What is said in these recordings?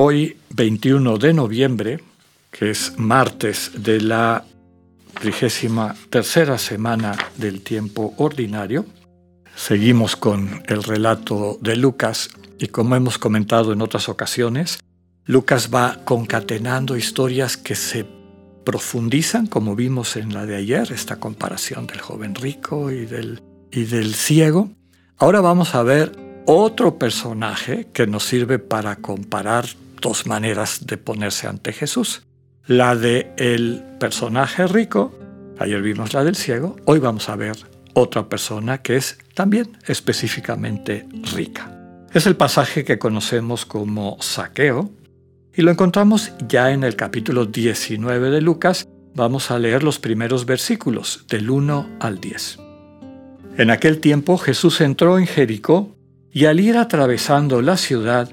Hoy, 21 de noviembre, que es martes de la trigésima tercera semana del tiempo ordinario, seguimos con el relato de Lucas y como hemos comentado en otras ocasiones, Lucas va concatenando historias que se profundizan, como vimos en la de ayer, esta comparación del joven rico y del, y del ciego. Ahora vamos a ver otro personaje que nos sirve para comparar dos maneras de ponerse ante Jesús. La de el personaje rico, ayer vimos la del ciego, hoy vamos a ver otra persona que es también específicamente rica. Es el pasaje que conocemos como saqueo, y lo encontramos ya en el capítulo 19 de Lucas. Vamos a leer los primeros versículos, del 1 al 10. En aquel tiempo Jesús entró en Jericó y al ir atravesando la ciudad,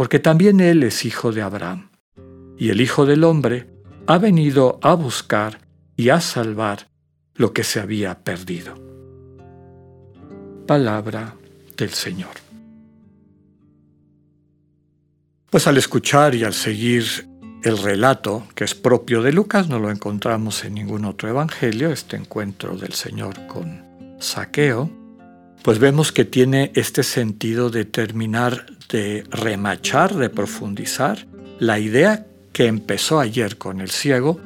porque también él es hijo de Abraham, y el Hijo del Hombre ha venido a buscar y a salvar lo que se había perdido. Palabra del Señor. Pues al escuchar y al seguir el relato que es propio de Lucas, no lo encontramos en ningún otro evangelio, este encuentro del Señor con Saqueo, pues vemos que tiene este sentido de terminar de remachar, de profundizar la idea que empezó ayer con el ciego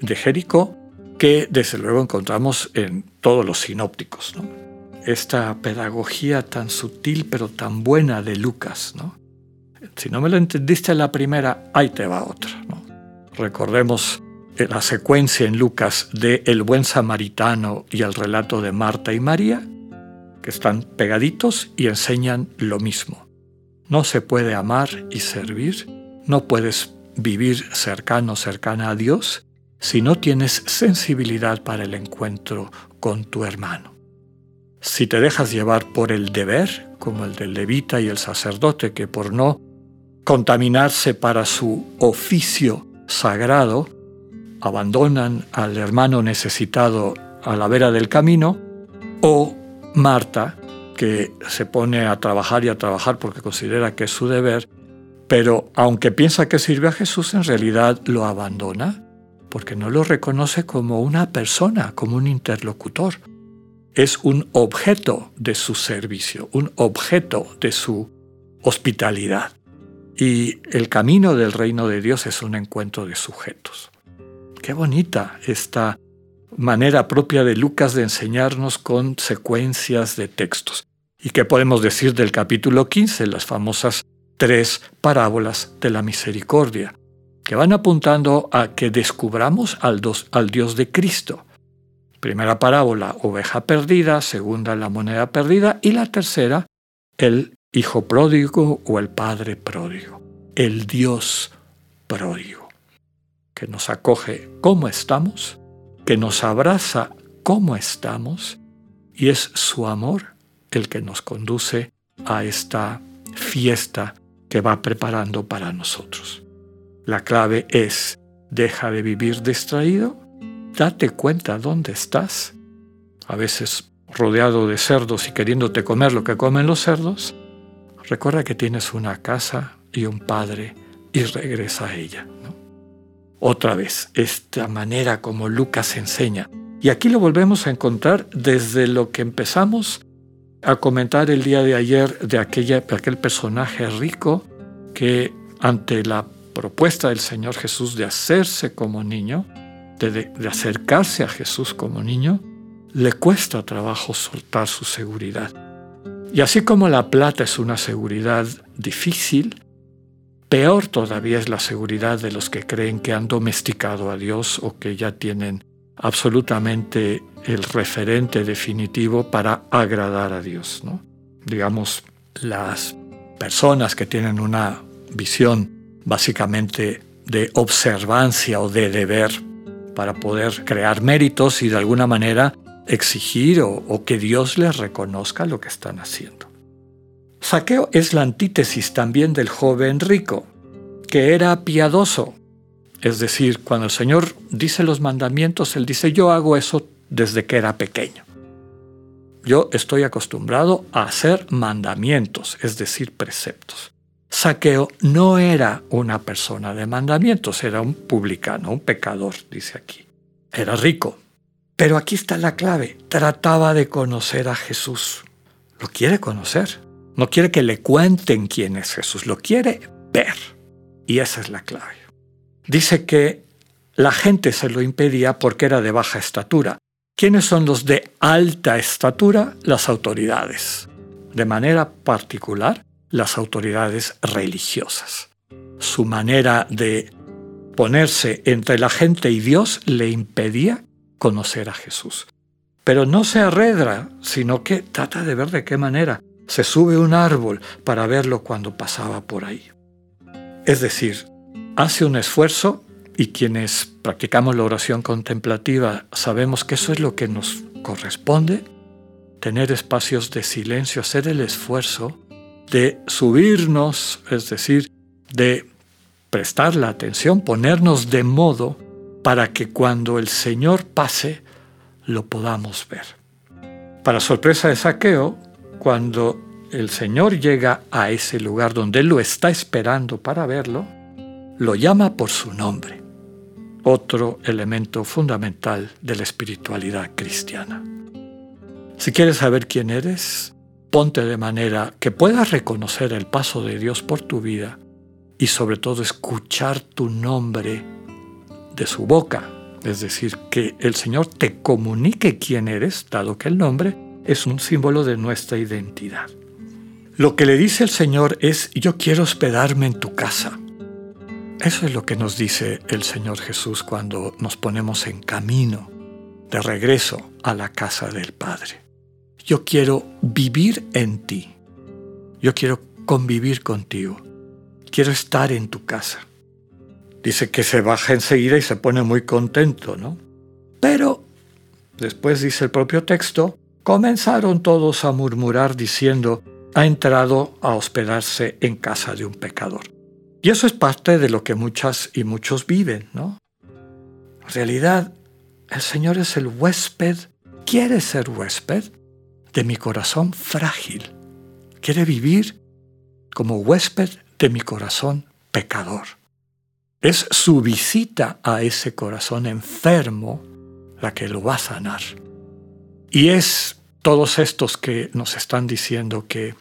de Jericó, que desde luego encontramos en todos los sinópticos. Esta pedagogía tan sutil pero tan buena de Lucas, ¿no? Si no me lo entendiste la primera, ahí te va otra. Recordemos eh, la secuencia en Lucas de el buen samaritano y el relato de Marta y María, que están pegaditos y enseñan lo mismo. No se puede amar y servir, no puedes vivir cercano, cercana a Dios, si no tienes sensibilidad para el encuentro con tu hermano. Si te dejas llevar por el deber, como el del levita y el sacerdote, que por no contaminarse para su oficio sagrado, abandonan al hermano necesitado a la vera del camino, o Marta, que se pone a trabajar y a trabajar porque considera que es su deber, pero aunque piensa que sirve a Jesús, en realidad lo abandona porque no lo reconoce como una persona, como un interlocutor. Es un objeto de su servicio, un objeto de su hospitalidad. Y el camino del reino de Dios es un encuentro de sujetos. Qué bonita esta manera propia de Lucas de enseñarnos con secuencias de textos. ¿Y qué podemos decir del capítulo 15, las famosas tres parábolas de la misericordia, que van apuntando a que descubramos al, al Dios de Cristo? Primera parábola, oveja perdida, segunda, la moneda perdida, y la tercera, el hijo pródigo o el padre pródigo, el Dios pródigo, que nos acoge como estamos, que nos abraza como estamos, y es su amor el que nos conduce a esta fiesta que va preparando para nosotros. La clave es Deja de vivir distraído. Date cuenta dónde estás. A veces rodeado de cerdos y queriéndote comer lo que comen los cerdos. Recuerda que tienes una casa y un padre y regresa a ella. Otra vez, esta manera como Lucas enseña. Y aquí lo volvemos a encontrar desde lo que empezamos a comentar el día de ayer de aquella, aquel personaje rico que ante la propuesta del Señor Jesús de hacerse como niño, de, de, acercarse a Jesús como niño, le cuesta trabajo soltar su seguridad. Y así como la plata es una seguridad difícil, peor todavía es la seguridad de los que creen que han domesticado a Dios o que ya tienen absolutamente el referente definitivo para agradar a Dios. ¿no? Digamos, las personas que tienen una visión básicamente de observancia o de deber para poder crear méritos y de alguna manera exigir o, o, que Dios les reconozca lo que están haciendo. Saqueo es la antítesis también del joven rico, que era piadoso. Es decir, cuando el Señor dice los mandamientos, Él dice, yo hago eso desde que era pequeño. Yo estoy acostumbrado a hacer mandamientos, es decir, preceptos. Saqueo no era una persona de mandamientos, era un publicano, un pecador, dice aquí. Era rico. Pero aquí está la clave. Trataba de conocer a Jesús. Lo quiere conocer. No quiere que le cuenten quién es Jesús, lo quiere ver. Y esa es la clave. Dice que la gente se lo impedía porque era de baja estatura. ¿Quiénes son los de alta estatura? Las autoridades. De manera particular, las autoridades religiosas. Su manera de ponerse entre la gente y Dios le impedía conocer a Jesús. Pero no se arredra, sino que trata de ver de qué manera se sube un árbol para verlo cuando pasaba por ahí. Es decir, hace un esfuerzo y quienes practicamos la oración contemplativa sabemos que eso es lo que nos corresponde, tener espacios de silencio, hacer el esfuerzo de subirnos, es decir, de prestar la atención, ponernos de modo para que cuando el Señor pase lo podamos ver. Para sorpresa de saqueo, cuando el Señor llega a ese lugar donde Él lo está esperando para verlo, lo llama por su nombre, otro elemento fundamental de la espiritualidad cristiana. Si quieres saber quién eres, Ponte de manera que puedas reconocer el paso de Dios por tu vida y sobre todo escuchar tu nombre de su boca. Es decir, que el Señor te comunique quién eres, dado que el nombre es un símbolo de nuestra identidad. Lo que le dice el Señor es, yo quiero hospedarme en tu casa. Eso es lo que nos dice el Señor Jesús cuando nos ponemos en camino de regreso a la casa del Padre. Yo quiero vivir en ti. Yo quiero convivir contigo. Quiero estar en tu casa. Dice que se baja enseguida y se pone muy contento, ¿no? Pero, después dice el propio texto, comenzaron todos a murmurar diciendo, ha entrado a hospedarse en casa de un pecador. Y eso es parte de lo que muchas y muchos viven, ¿no? En realidad, el Señor es el huésped, quiere ser huésped, de mi corazón frágil. Quiere vivir como huésped de mi corazón pecador. Es su visita a ese corazón enfermo la que lo va a sanar. Y es todos estos que nos están diciendo que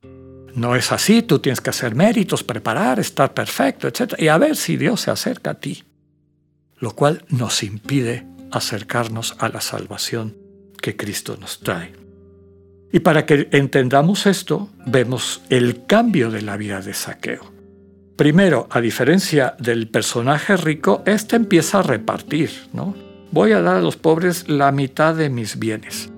no es así, tú tienes que hacer méritos, preparar, estar perfecto, etc. Y a ver si Dios se acerca a ti. Lo cual nos impide acercarnos a la salvación que Cristo nos trae. Y para que entendamos esto, vemos el cambio de la vida de Saqueo. Primero, a diferencia del personaje rico, este empieza a repartir, ¿no? Voy a dar a los pobres la mitad de mis bienes.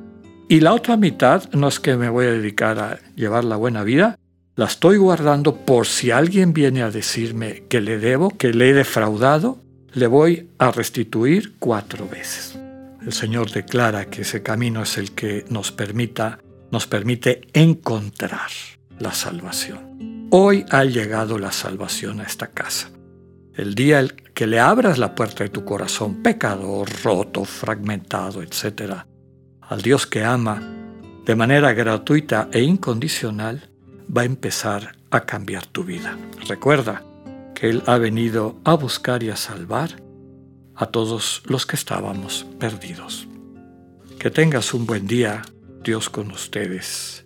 Y la otra mitad no es que me voy a dedicar a llevar la buena vida, la estoy guardando por si alguien viene a decirme que le debo, que le he defraudado, le voy a restituir cuatro veces. El Señor declara que ese camino es el que nos permita nos permite encontrar la salvación. Hoy ha llegado la salvación a esta casa. el día que le abras la puerta de tu corazón, pecador, roto, fragmentado, etc., al Dios que ama, de manera gratuita e incondicional, va a empezar a cambiar tu vida. Recuerda que Él ha venido a buscar y a salvar a todos los que estábamos perdidos. Que tengas un buen día, Dios con ustedes.